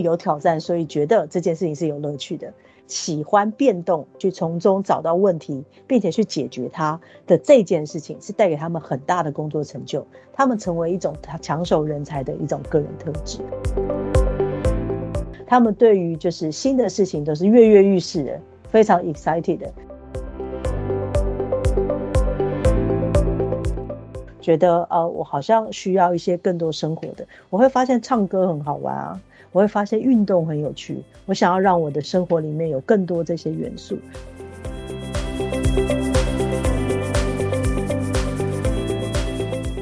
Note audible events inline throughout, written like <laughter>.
有挑战，所以觉得这件事情是有乐趣的。喜欢变动，去从中找到问题，并且去解决它的这件事情，是带给他们很大的工作成就。他们成为一种抢手人才的一种个人特质。他们对于就是新的事情都是跃跃欲试的，非常 excited 的。觉得呃，我好像需要一些更多生活的。我会发现唱歌很好玩啊。我会发现运动很有趣，我想要让我的生活里面有更多这些元素。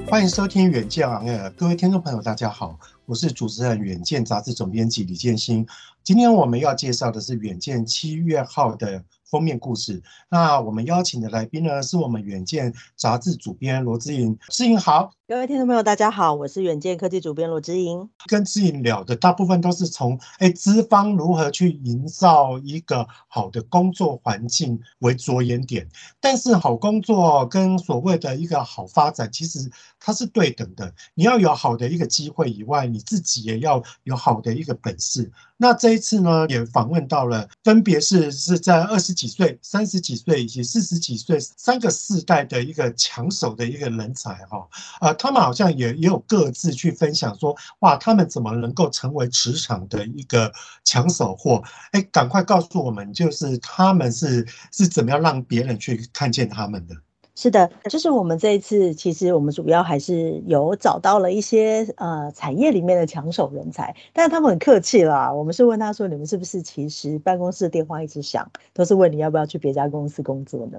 欢迎收听《远见 on air》，各位听众朋友，大家好，我是主持人《远见》杂志总编辑李建兴。今天我们要介绍的是《远见》七月号的封面故事。那我们邀请的来宾呢，是我们《远见》杂志主编罗之莹。之莹好。各位听众朋友，大家好，我是远见科技主编罗之莹。跟之莹聊的大部分都是从哎资方如何去营造一个好的工作环境为着眼点，但是好工作跟所谓的一个好发展，其实它是对等的。你要有好的一个机会以外，你自己也要有好的一个本事。那这一次呢，也访问到了，分别是是在二十几岁、三十几岁以及四十几岁三个世代的一个抢手的一个人才哈啊。他们好像也也有各自去分享说，哇，他们怎么能够成为职场的一个抢手货？哎，赶快告诉我们，就是他们是是怎么样让别人去看见他们的。是的，就是我们这一次，其实我们主要还是有找到了一些呃产业里面的抢手人才，但是他们很客气啦。我们是问他说：“你们是不是其实办公室的电话一直响，都是问你要不要去别家公司工作呢？”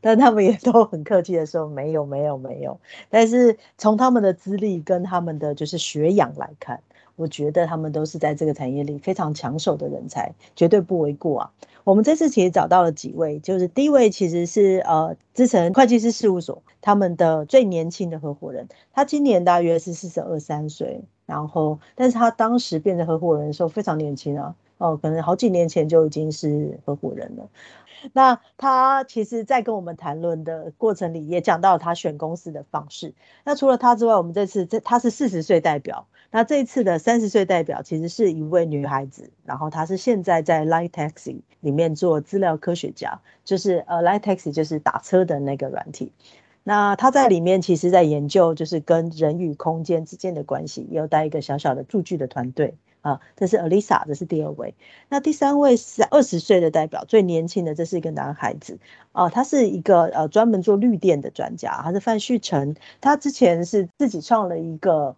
但他们也 <laughs> 都很客气的说：“没有，没有，没有。”但是从他们的资历跟他们的就是学养来看，我觉得他们都是在这个产业里非常抢手的人才，绝对不为过啊。我们这次其实找到了几位，就是第一位其实是呃资诚会计律师事务所他们的最年轻的合伙人，他今年大约是四十二三岁，然后但是他当时变成合伙人的时候非常年轻啊，哦，可能好几年前就已经是合伙人了。那他其实，在跟我们谈论的过程里，也讲到他选公司的方式。那除了他之外，我们这次这他是四十岁代表。那这一次的三十岁代表其实是一位女孩子，然后她是现在在 Line Taxi 里面做资料科学家，就是呃 Line Taxi 就是打车的那个软体。那她在里面其实在研究就是跟人与空间之间的关系，也有带一个小小的数据的团队啊。这是 Alisa，这是第二位。那第三位是二十岁的代表，最年轻的这是一个男孩子啊，他是一个呃专门做绿电的专家，他是范旭成，他之前是自己创了一个。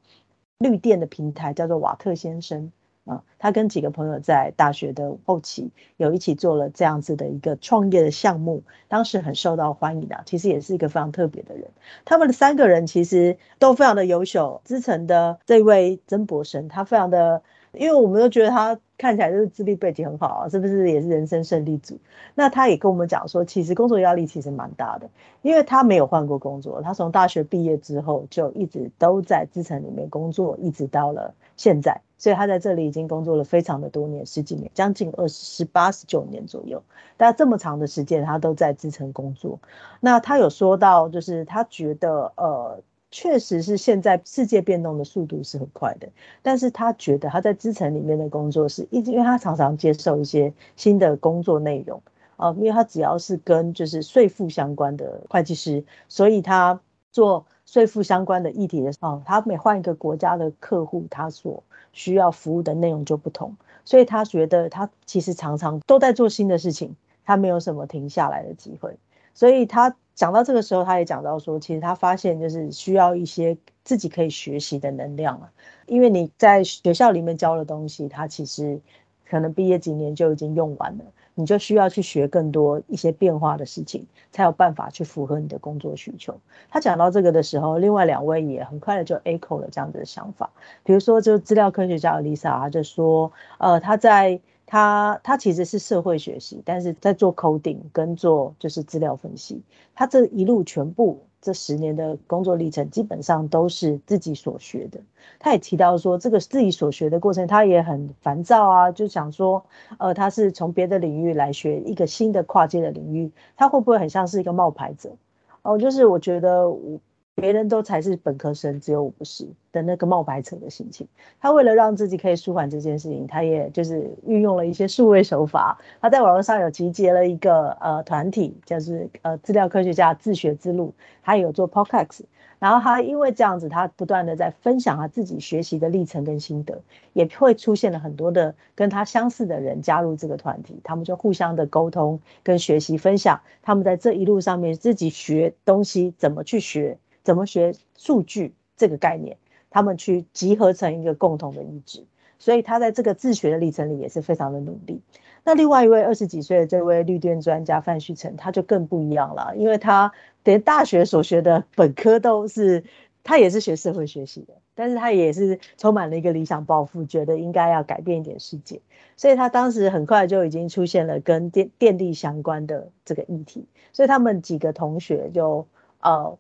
绿电的平台叫做瓦特先生啊，他跟几个朋友在大学的后期有一起做了这样子的一个创业的项目，当时很受到欢迎的，其实也是一个非常特别的人。他们的三个人其实都非常的优秀，资诚的这位曾博生，他非常的。因为我们都觉得他看起来就是资历背景很好啊，是不是也是人生胜利组？那他也跟我们讲说，其实工作压力其实蛮大的，因为他没有换过工作，他从大学毕业之后就一直都在资诚里面工作，一直到了现在，所以他在这里已经工作了非常的多年，十几年，将近二十、八、十九年左右。但这么长的时间，他都在资诚工作。那他有说到，就是他觉得呃。确实是现在世界变动的速度是很快的，但是他觉得他在资诚里面的工作是一直，因为他常常接受一些新的工作内容啊，因为他只要是跟就是税负相关的会计师，所以他做税负相关的议题的时候，他每换一个国家的客户，他所需要服务的内容就不同，所以他觉得他其实常常都在做新的事情，他没有什么停下来的机会，所以他。讲到这个时候，他也讲到说，其实他发现就是需要一些自己可以学习的能量啊，因为你在学校里面教的东西，他其实可能毕业几年就已经用完了。你就需要去学更多一些变化的事情，才有办法去符合你的工作需求。他讲到这个的时候，另外两位也很快的就 echo 了这样子的想法。比如说，就资料科学家 Lisa，他就说，呃，他在他他其实是社会学习，但是在做 coding 跟做就是资料分析，他这一路全部。这十年的工作历程基本上都是自己所学的。他也提到说，这个自己所学的过程，他也很烦躁啊，就想说，呃，他是从别的领域来学一个新的跨界的领域，他会不会很像是一个冒牌者？哦，就是我觉得我。别人都才是本科生，只有我不是的那个冒牌者的心情。他为了让自己可以舒缓这件事情，他也就是运用了一些数位手法。他在网络上有集结了一个呃团体，就是呃资料科学家自学之路，他有做 Podcast。然后他因为这样子，他不断的在分享他自己学习的历程跟心得，也会出现了很多的跟他相似的人加入这个团体，他们就互相的沟通跟学习分享，他们在这一路上面自己学东西怎么去学。怎么学数据这个概念，他们去集合成一个共同的意志，所以他在这个自学的历程里也是非常的努力。那另外一位二十几岁的这位绿电专家范旭成，他就更不一样了，因为他连大学所学的本科都是，他也是学社会学习的，但是他也是充满了一个理想抱负，觉得应该要改变一点世界，所以他当时很快就已经出现了跟电电力相关的这个议题，所以他们几个同学就呃。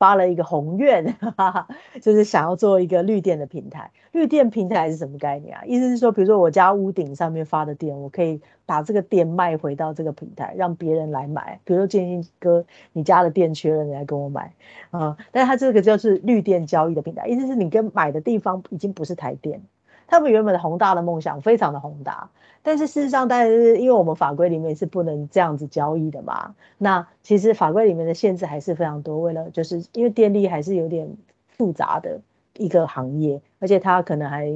发了一个宏愿，<laughs> 就是想要做一个绿电的平台。绿电平台是什么概念啊？意思是说，比如说我家屋顶上面发的电，我可以把这个电卖回到这个平台，让别人来买。比如说建兴哥，你家的电缺了，你来跟我买啊、嗯。但是它这个就是绿电交易的平台，意思是你跟买的地方已经不是台电。他们原本的宏大的梦想非常的宏大。但是事实上，但是因为我们法规里面是不能这样子交易的嘛，那其实法规里面的限制还是非常多。为了就是因为电力还是有点复杂的一个行业，而且它可能还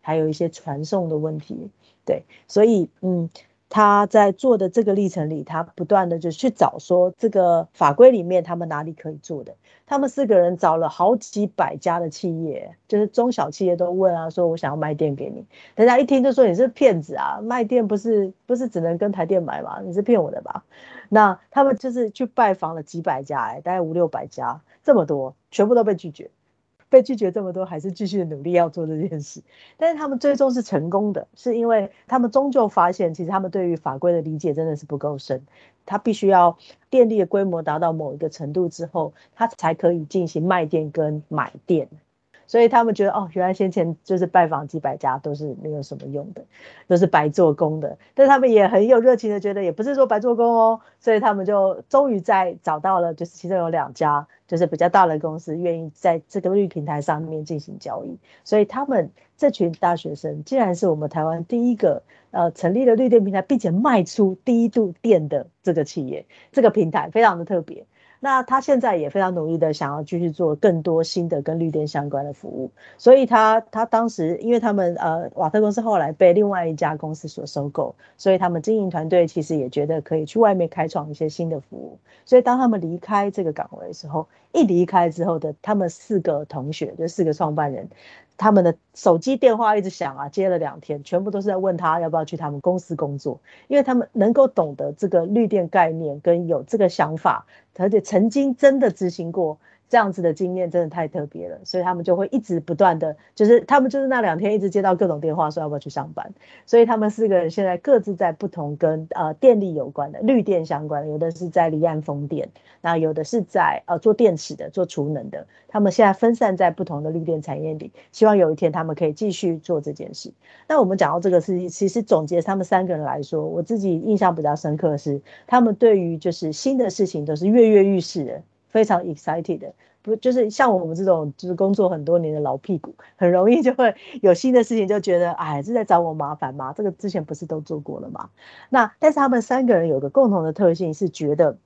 还有一些传送的问题，对，所以嗯。他在做的这个历程里，他不断的就去找说这个法规里面他们哪里可以做的。他们四个人找了好几百家的企业，就是中小企业都问啊，说我想要卖电给你。大家一听就说你是骗子啊，卖电不是不是只能跟台电买吗？你是骗我的吧？那他们就是去拜访了几百家，哎，大概五六百家，这么多，全部都被拒绝。被拒绝这么多，还是继续努力要做这件事。但是他们最终是成功的，是因为他们终究发现，其实他们对于法规的理解真的是不够深。他必须要电力的规模达到某一个程度之后，他才可以进行卖电跟买电。所以他们觉得，哦，原来先前就是拜访几百家都是没有什么用的，都是白做工的。但他们也很有热情的觉得，也不是说白做工哦。所以他们就终于在找到了，就是其中有两家。就是比较大的公司愿意在这个绿平台上面进行交易，所以他们这群大学生竟然是我们台湾第一个呃成立了绿电平台，并且卖出第一度电的这个企业，这个平台非常的特别。那他现在也非常努力的想要继续做更多新的跟绿电相关的服务，所以他他当时因为他们呃瓦特公司后来被另外一家公司所收购，所以他们经营团队其实也觉得可以去外面开创一些新的服务，所以当他们离开这个岗位的时候，一离开之后的他们四个同学就四个创办人。他们的手机电话一直响啊，接了两天，全部都是在问他要不要去他们公司工作，因为他们能够懂得这个绿电概念，跟有这个想法，而且曾经真的执行过。这样子的经验真的太特别了，所以他们就会一直不断的，就是他们就是那两天一直接到各种电话，说要不要去上班。所以他们四个人现在各自在不同跟呃电力有关的绿电相关的，有的是在离岸风电，那有的是在呃做电池的、做储能的。他们现在分散在不同的绿电产业里，希望有一天他们可以继续做这件事。那我们讲到这个事情，其实总结他们三个人来说，我自己印象比较深刻的是，他们对于就是新的事情都是跃跃欲试的。非常 excited 的，不就是像我们这种就是工作很多年的老屁股，很容易就会有新的事情就觉得，哎，是在找我麻烦吗？这个之前不是都做过了吗？那但是他们三个人有个共同的特性是觉得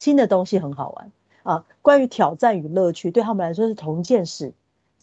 新的东西很好玩啊。关于挑战与乐趣，对他们来说是同件事，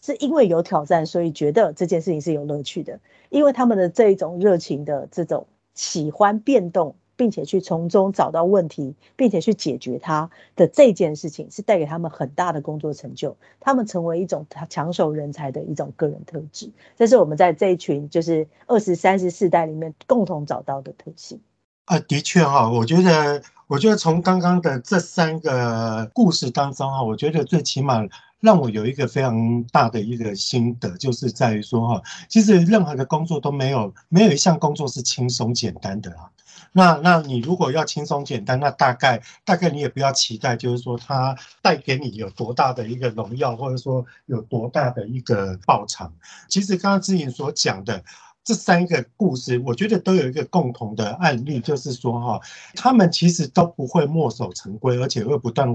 是因为有挑战，所以觉得这件事情是有乐趣的，因为他们的这一种热情的这种喜欢变动。并且去从中找到问题，并且去解决它的这件事情，是带给他们很大的工作成就。他们成为一种抢手人才的一种个人特质，这是我们在这一群就是二十三十四代里面共同找到的特性。啊，的确哈，我觉得，我觉得从刚刚的这三个故事当中哈，我觉得最起码让我有一个非常大的一个心得，就是在于说哈，其实任何的工作都没有没有一项工作是轻松简单的啊。那那你如果要轻松简单，那大概大概你也不要期待，就是说它带给你有多大的一个荣耀，或者说有多大的一个报偿。其实刚刚志颖所讲的。这三个故事，我觉得都有一个共同的案例，就是说哈，他们其实都不会墨守成规，而且会不断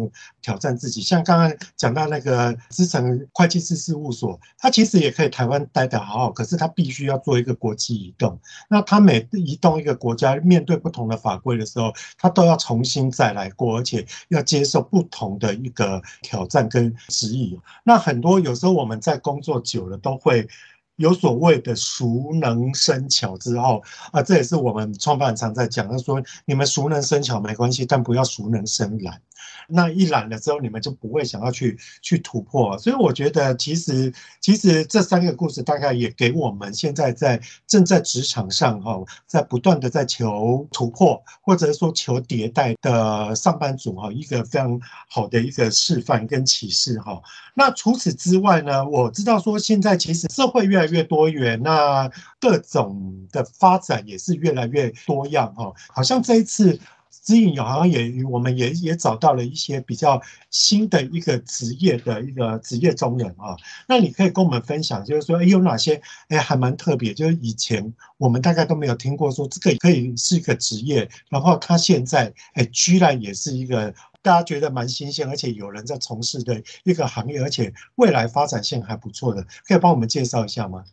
挑战自己。像刚刚讲到那个资诚会计师事务所，他其实也可以台湾待得好好，可是他必须要做一个国际移动。那他每移动一个国家，面对不同的法规的时候，他都要重新再来过，而且要接受不同的一个挑战跟质疑。那很多有时候我们在工作久了都会。有所谓的熟能生巧之后啊，这也是我们创办人常在讲，他说你们熟能生巧没关系，但不要熟能生懒。那一懒了之后，你们就不会想要去去突破。所以我觉得，其实其实这三个故事大概也给我们现在在正在职场上哈，在不断的在求突破或者说求迭代的上班族哈，一个非常好的一个示范跟启示哈。那除此之外呢，我知道说现在其实社会越来越多元，那各种的发展也是越来越多样哈。好像这一次。姿莹好像也，我们也也找到了一些比较新的一个职业的一个职业中人啊。那你可以跟我们分享，就是说，哎，有哪些哎还蛮特别，就是以前我们大概都没有听过，说这个可以是一个职业，然后他现在哎居然也是一个大家觉得蛮新鲜，而且有人在从事的一个行业，而且未来发展性还不错的，可以帮我们介绍一下吗？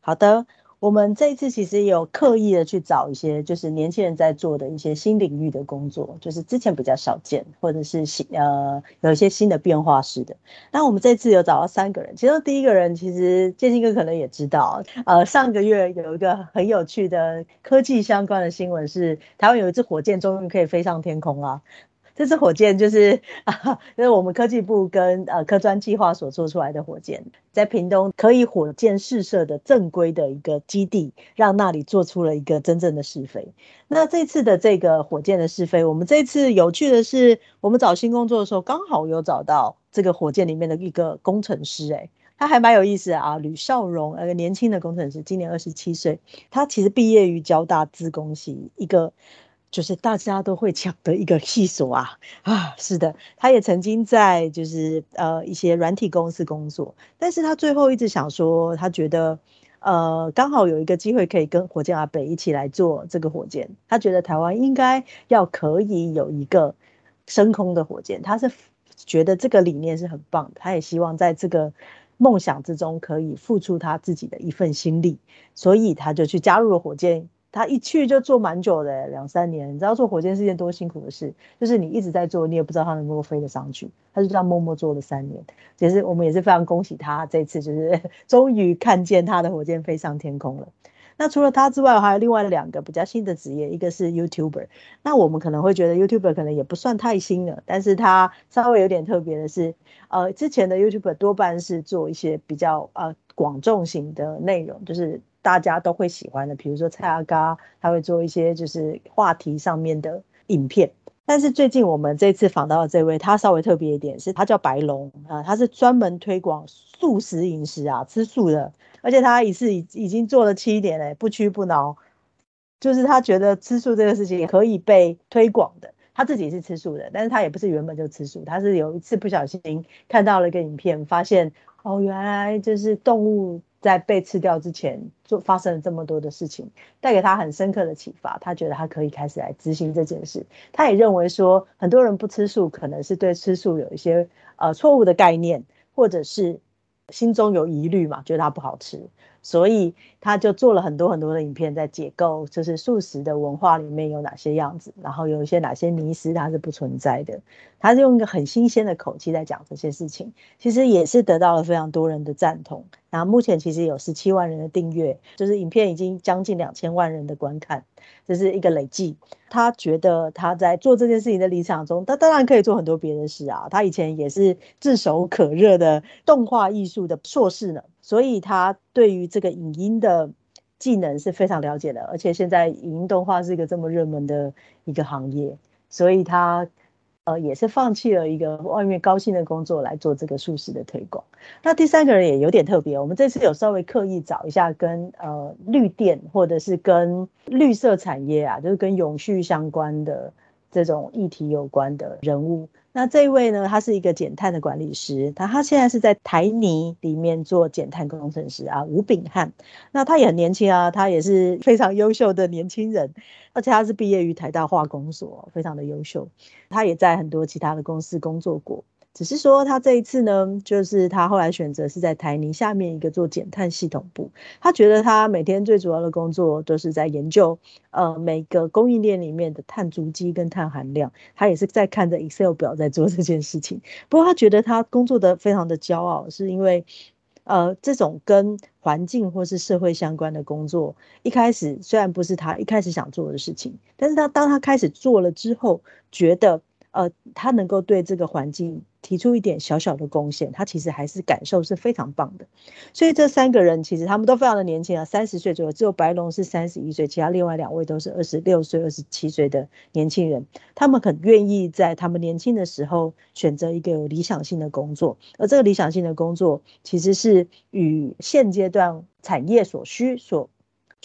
好的。我们这一次其实有刻意的去找一些，就是年轻人在做的一些新领域的工作，就是之前比较少见，或者是新呃有一些新的变化式的。那我们这次有找到三个人，其中第一个人其实建兴哥可能也知道，呃上个月有一个很有趣的科技相关的新闻是，台湾有一支火箭终于可以飞上天空了。这支火箭就是啊，<laughs> 就是我们科技部跟呃科专计划所做出来的火箭，在屏东可以火箭试射的正规的一个基地，让那里做出了一个真正的试飞。那这次的这个火箭的试飞，我们这次有趣的是，我们找新工作的时候，刚好有找到这个火箭里面的一个工程师，诶，他还蛮有意思啊，吕少荣，呃，年轻的工程师，今年二十七岁，他其实毕业于交大资工系一个。就是大家都会抢的一个系所啊啊，是的，他也曾经在就是呃一些软体公司工作，但是他最后一直想说，他觉得呃刚好有一个机会可以跟火箭阿北一起来做这个火箭，他觉得台湾应该要可以有一个升空的火箭，他是觉得这个理念是很棒的，他也希望在这个梦想之中可以付出他自己的一份心力，所以他就去加入了火箭。他一去就做蛮久的，两三年。你知道做火箭是件多辛苦的事，就是你一直在做，你也不知道他能不能飞得上去。他就这样默默做了三年。其实我们也是非常恭喜他，这次就是 <laughs> 终于看见他的火箭飞上天空了。那除了他之外，还有另外两个比较新的职业，一个是 YouTuber。那我们可能会觉得 YouTuber 可能也不算太新了，但是他稍微有点特别的是，呃，之前的 YouTuber 多半是做一些比较呃广众型的内容，就是。大家都会喜欢的，比如说蔡阿嘎，他会做一些就是话题上面的影片。但是最近我们这次访到的这位，他稍微特别一点，是他叫白龙啊，他是专门推广素食饮食啊，吃素的，而且他一次已已经做了七年嘞，不屈不挠。就是他觉得吃素这个事情也可以被推广的，他自己是吃素的，但是他也不是原本就吃素，他是有一次不小心看到了一个影片，发现哦，原来就是动物。在被吃掉之前，就发生了这么多的事情，带给他很深刻的启发。他觉得他可以开始来执行这件事。他也认为说，很多人不吃素，可能是对吃素有一些呃错误的概念，或者是心中有疑虑嘛，觉得它不好吃。所以他就做了很多很多的影片，在解构就是素食的文化里面有哪些样子，然后有一些哪些迷思它是不存在的。他是用一个很新鲜的口气在讲这些事情，其实也是得到了非常多人的赞同。然后目前其实有十七万人的订阅，就是影片已经将近两千万人的观看，这是一个累计。他觉得他在做这件事情的理想中，他当然可以做很多别的事啊。他以前也是炙手可热的动画艺术的硕士呢。所以他对于这个影音的技能是非常了解的，而且现在影音动画是一个这么热门的一个行业，所以他呃也是放弃了一个外面高薪的工作来做这个素食的推广。那第三个人也有点特别，我们这次有稍微刻意找一下跟呃绿电或者是跟绿色产业啊，就是跟永续相关的这种议题有关的人物。那这一位呢，他是一个减碳的管理师，他他现在是在台泥里面做减碳工程师啊，吴炳汉。那他也很年轻啊，他也是非常优秀的年轻人，而且他是毕业于台大化工所，非常的优秀。他也在很多其他的公司工作过。只是说他这一次呢，就是他后来选择是在台泥下面一个做减碳系统部。他觉得他每天最主要的工作都是在研究，呃，每个供应链里面的碳足迹跟碳含量。他也是在看着 Excel 表在做这件事情。不过他觉得他工作的非常的骄傲，是因为，呃，这种跟环境或是社会相关的工作，一开始虽然不是他一开始想做的事情，但是他当他开始做了之后，觉得。呃，他能够对这个环境提出一点小小的贡献，他其实还是感受是非常棒的。所以这三个人其实他们都非常的年轻啊，三十岁左右，只有白龙是三十一岁，其他另外两位都是二十六岁、二十七岁的年轻人。他们很愿意在他们年轻的时候选择一个有理想性的工作，而这个理想性的工作其实是与现阶段产业所需所。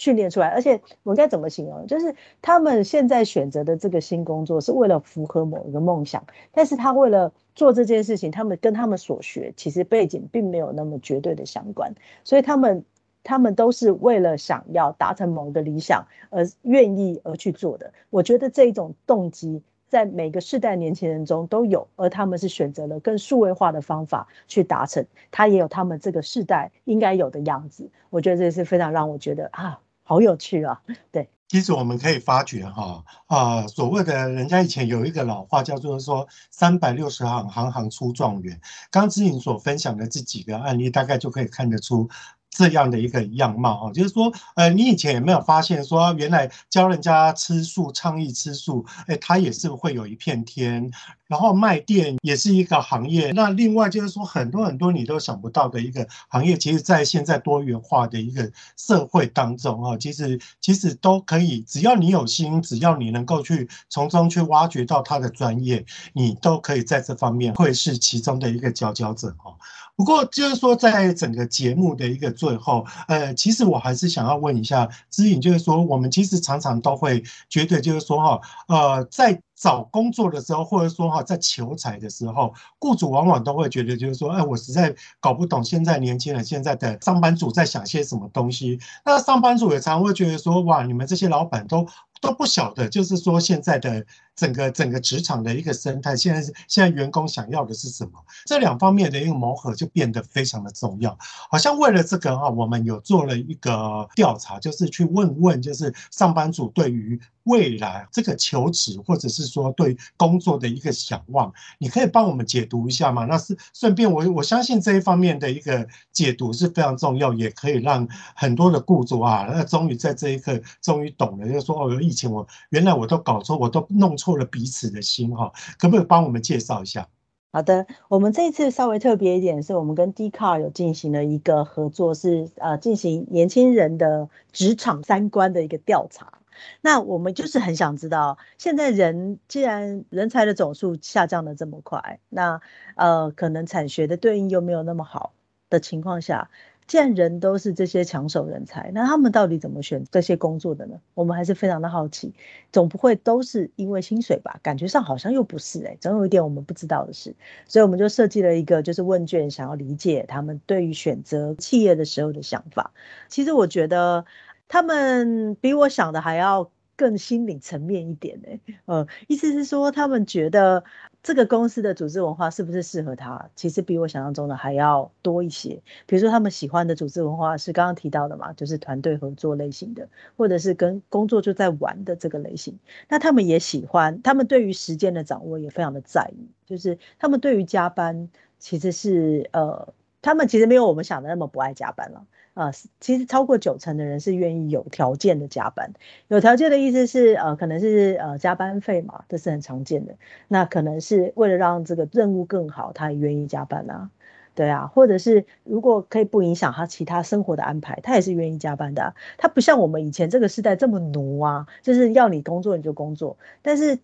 训练出来，而且我该怎么形容？就是他们现在选择的这个新工作是为了符合某一个梦想，但是他为了做这件事情，他们跟他们所学其实背景并没有那么绝对的相关，所以他们他们都是为了想要达成某个理想而愿意而去做的。我觉得这一种动机在每个世代年轻人中都有，而他们是选择了更数位化的方法去达成，他也有他们这个世代应该有的样子。我觉得这是非常让我觉得啊。好有趣啊！对，其实我们可以发觉哈，啊，所谓的人家以前有一个老话叫做说“三百六十行，行行出状元”。刚之颖所分享的这几个案例，大概就可以看得出。这样的一个样貌啊，就是说，呃，你以前有没有发现说，原来教人家吃素、倡议吃素，哎，他也是会有一片天。然后卖店也是一个行业。那另外就是说，很多很多你都想不到的一个行业，其实，在现在多元化的一个社会当中啊，其实其实都可以，只要你有心，只要你能够去从中去挖掘到他的专业，你都可以在这方面会是其中的一个佼佼者哈。不过就是说，在整个节目的一个最后，呃，其实我还是想要问一下之颖，就是说，我们其实常常都会觉得，就是说哈，呃，在。找工作的时候，或者说哈，在求财的时候，雇主往往都会觉得，就是说，哎，我实在搞不懂现在年轻人现在的上班族在想些什么东西。那上班族也常会觉得说，哇，你们这些老板都都不晓得，就是说现在的整个整个职场的一个生态，现在是现在员工想要的是什么？这两方面的一个磨合就变得非常的重要。好像为了这个哈，我们有做了一个调查，就是去问问，就是上班族对于。未来这个求职，或者是说对工作的一个想望，你可以帮我们解读一下吗？那是顺便我我相信这一方面的一个解读是非常重要，也可以让很多的雇主啊，那终于在这一刻终于懂了，就是说哦，以前我原来我都搞错，我都弄错了彼此的心哈，可不可以帮我们介绍一下？好的，我们这一次稍微特别一点，是我们跟 d c a r 有进行了一个合作，是呃进行年轻人的职场三观的一个调查。那我们就是很想知道，现在人既然人才的总数下降的这么快，那呃可能产学的对应又没有那么好的情况下，既然人都是这些抢手人才，那他们到底怎么选这些工作的呢？我们还是非常的好奇，总不会都是因为薪水吧？感觉上好像又不是哎、欸，总有一点我们不知道的事，所以我们就设计了一个就是问卷，想要理解他们对于选择企业的时候的想法。其实我觉得。他们比我想的还要更心理层面一点呢，呃，意思是说，他们觉得这个公司的组织文化是不是适合他，其实比我想象中的还要多一些。比如说，他们喜欢的组织文化是刚刚提到的嘛，就是团队合作类型的，或者是跟工作就在玩的这个类型。那他们也喜欢，他们对于时间的掌握也非常的在意，就是他们对于加班其实是呃，他们其实没有我们想的那么不爱加班了。啊，其实超过九成的人是愿意有条件的加班。有条件的意思是，呃，可能是呃加班费嘛，这是很常见的。那可能是为了让这个任务更好，他也愿意加班啊。对啊，或者是如果可以不影响他其他生活的安排，他也是愿意加班的。他不像我们以前这个时代这么奴啊，就是要你工作你就工作。但是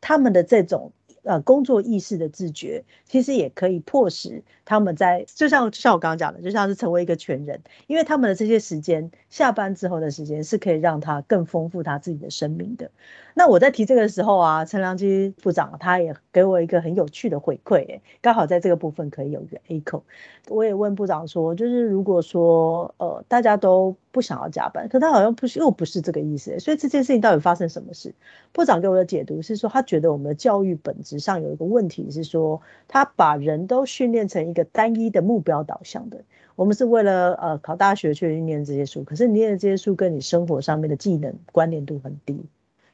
他们的这种。呃，工作意识的自觉，其实也可以迫使他们在，就像就像我刚刚讲的，就像是成为一个全人，因为他们的这些时间，下班之后的时间是可以让他更丰富他自己的生命的。那我在提这个时候啊，陈良基部长他也给我一个很有趣的回馈，刚好在这个部分可以有一个 echo。我也问部长说，就是如果说呃大家都不想要加班，可他好像不是又不是这个意思，所以这件事情到底发生什么事？部长给我的解读是说，他觉得我们的教育本质上有一个问题是说，他把人都训练成一个单一的目标导向的。我们是为了呃考大学去念这些书，可是你念的这些书跟你生活上面的技能关联度很低。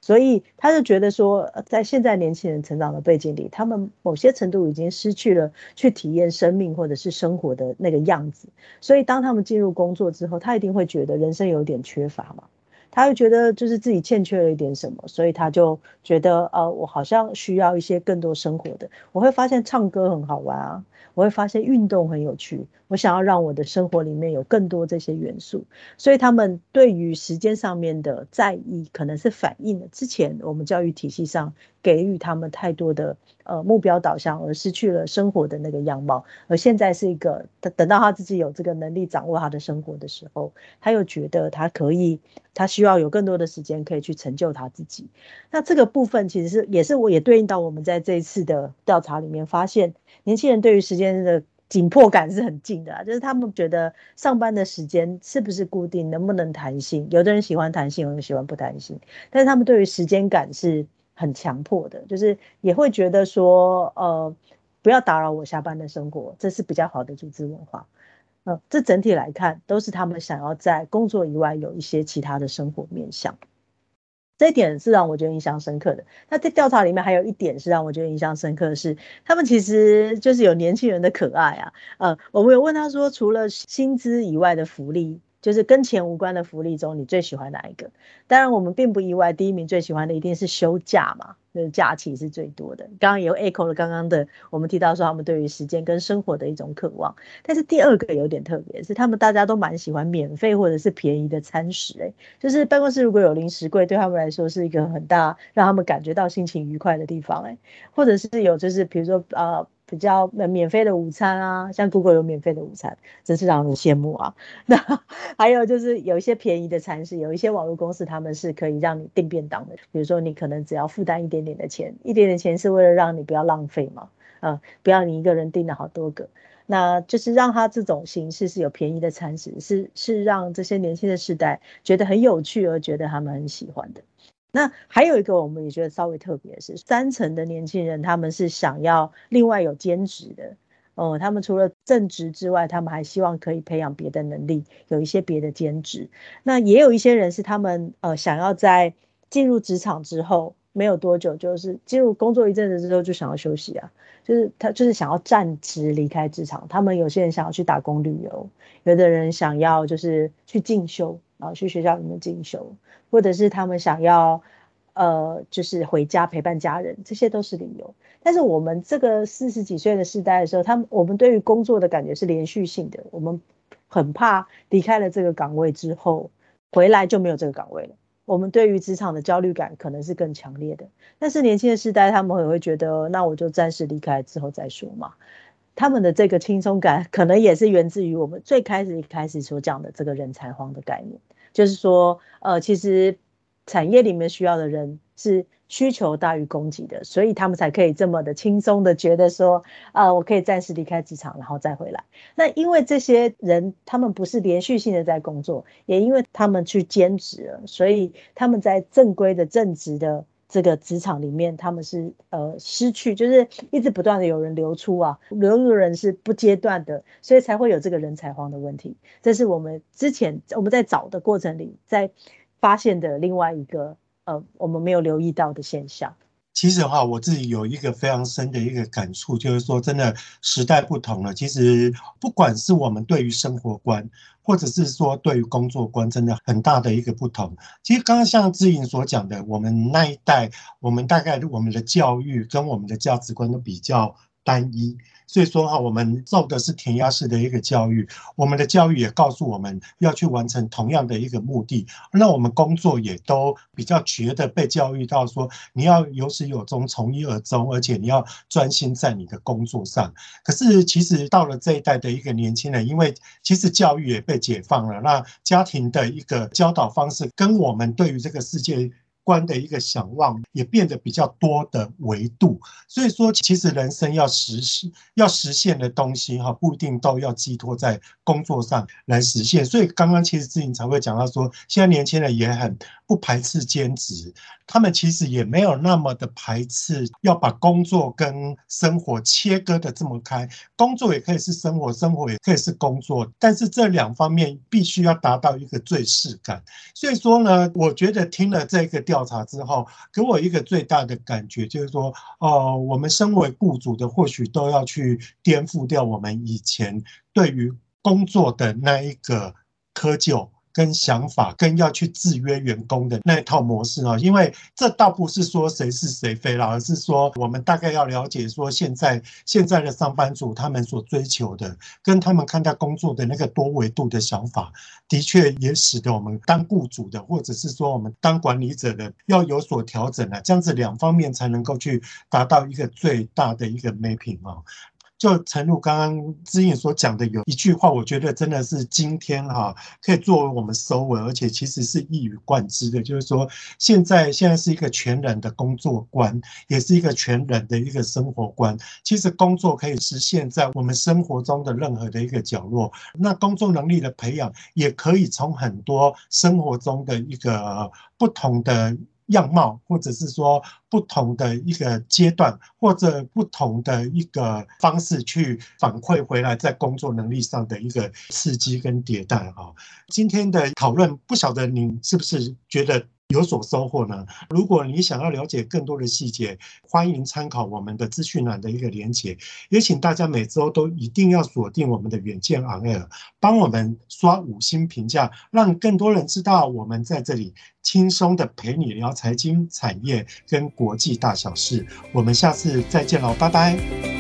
所以他就觉得说，在现在年轻人成长的背景里，他们某些程度已经失去了去体验生命或者是生活的那个样子。所以当他们进入工作之后，他一定会觉得人生有点缺乏嘛，他会觉得就是自己欠缺了一点什么，所以他就觉得呃，我好像需要一些更多生活的。我会发现唱歌很好玩啊。我会发现运动很有趣，我想要让我的生活里面有更多这些元素，所以他们对于时间上面的在意，可能是反映了之前我们教育体系上给予他们太多的呃目标导向，而失去了生活的那个样貌。而现在是一个，等等到他自己有这个能力掌握他的生活的时候，他又觉得他可以，他需要有更多的时间可以去成就他自己。那这个部分其实是也是我也对应到我们在这一次的调查里面发现。年轻人对于时间的紧迫感是很近的啊，<laughs> 就是他们觉得上班的时间是不是固定，能不能弹性？有的人喜欢弹性，有人喜欢不弹性，但是他们对于时间感是很强迫的，就是也会觉得说，呃，不要打扰我下班的生活，这是比较好的组织文化。呃，这整体来看，都是他们想要在工作以外有一些其他的生活面向。这一点是让我觉得印象深刻的。那在调查里面还有一点是让我觉得印象深刻的是，他们其实就是有年轻人的可爱啊。呃，我们有问他说，除了薪资以外的福利。就是跟钱无关的福利中，你最喜欢哪一个？当然，我们并不意外，第一名最喜欢的一定是休假嘛，就是假期是最多的。刚刚也有 echo 了刚刚的，我们提到说他们对于时间跟生活的一种渴望。但是第二个有点特别，是他们大家都蛮喜欢免费或者是便宜的餐食。诶，就是办公室如果有零食柜，对他们来说是一个很大让他们感觉到心情愉快的地方。诶，或者是有就是比如说呃。比较免费的午餐啊，像 Google 有免费的午餐，真是让人羡慕啊。<laughs> 那还有就是有一些便宜的餐食，有一些网络公司他们是可以让你订便当的。比如说你可能只要负担一点点的钱，一点点钱是为了让你不要浪费嘛，呃，不要你一个人订了好多个。那就是让他这种形式是有便宜的餐食，是是让这些年轻的世代觉得很有趣，而觉得他们很喜欢的。那还有一个，我们也觉得稍微特别的是，三成的年轻人他们是想要另外有兼职的哦，他们除了正职之外，他们还希望可以培养别的能力，有一些别的兼职。那也有一些人是他们呃想要在进入职场之后没有多久，就是进入工作一阵子之后就想要休息啊，就是他就是想要暂时离开职场。他们有些人想要去打工旅游，有的人想要就是去进修。然后去学校里面进修，或者是他们想要，呃，就是回家陪伴家人，这些都是理由。但是我们这个四十几岁的世代的时候，他们我们对于工作的感觉是连续性的，我们很怕离开了这个岗位之后，回来就没有这个岗位了。我们对于职场的焦虑感可能是更强烈的。但是年轻的世代，他们也会觉得，那我就暂时离开之后再说嘛。他们的这个轻松感，可能也是源自于我们最开始一开始所讲的这个人才荒的概念，就是说，呃，其实产业里面需要的人是需求大于供给的，所以他们才可以这么的轻松的觉得说，呃，我可以暂时离开职场，然后再回来。那因为这些人他们不是连续性的在工作，也因为他们去兼职了，所以他们在正规的正职的。这个职场里面，他们是呃失去，就是一直不断的有人流出啊，流入的人是不间断的，所以才会有这个人才荒的问题。这是我们之前我们在找的过程里，在发现的另外一个呃我们没有留意到的现象。其实的话，我自己有一个非常深的一个感触，就是说，真的时代不同了。其实，不管是我们对于生活观，或者是说对于工作观，真的很大的一个不同。其实，刚刚像志颖所讲的，我们那一代，我们大概我们的教育跟我们的价值观都比较单一。所以说哈，我们受的是填鸭式的一个教育，我们的教育也告诉我们要去完成同样的一个目的。那我们工作也都比较觉得被教育到说，你要有始有终，从一而终，而且你要专心在你的工作上。可是其实到了这一代的一个年轻人，因为其实教育也被解放了，那家庭的一个教导方式跟我们对于这个世界观的一个想望也变得比较多的维度，所以说其实人生要实施要实现的东西哈，不一定都要寄托在工作上来实现。所以刚刚其实志颖才会讲到说，现在年轻人也很不排斥兼职，他们其实也没有那么的排斥要把工作跟生活切割的这么开，工作也可以是生活，生活也可以是工作，但是这两方面必须要达到一个最适感。所以说呢，我觉得听了这个调。查之后，给我一个最大的感觉就是说，哦，我们身为雇主的，或许都要去颠覆掉我们以前对于工作的那一个窠臼。跟想法，跟要去制约员工的那一套模式啊，因为这倒不是说谁是谁非了，而是说我们大概要了解说，现在现在的上班族他们所追求的，跟他们看待工作的那个多维度的想法，的确也使得我们当雇主的，或者是说我们当管理者的，要有所调整了，这样子两方面才能够去达到一个最大的一个 mapping 啊。就诚如刚刚志颖所讲的，有一句话，我觉得真的是今天哈可以作为我们收尾，而且其实是一语贯之的，就是说现在现在是一个全人的工作观，也是一个全人的一个生活观。其实工作可以实现在我们生活中的任何的一个角落，那工作能力的培养也可以从很多生活中的一个不同的。样貌，或者是说不同的一个阶段，或者不同的一个方式去反馈回来，在工作能力上的一个刺激跟迭代哈。今天的讨论，不晓得你是不是觉得？有所收获呢？如果你想要了解更多的细节，欢迎参考我们的资讯栏的一个连结。也请大家每周都一定要锁定我们的远见 On Air，帮我们刷五星评价，让更多人知道我们在这里轻松的陪你聊财经、产业跟国际大小事。我们下次再见喽，拜拜。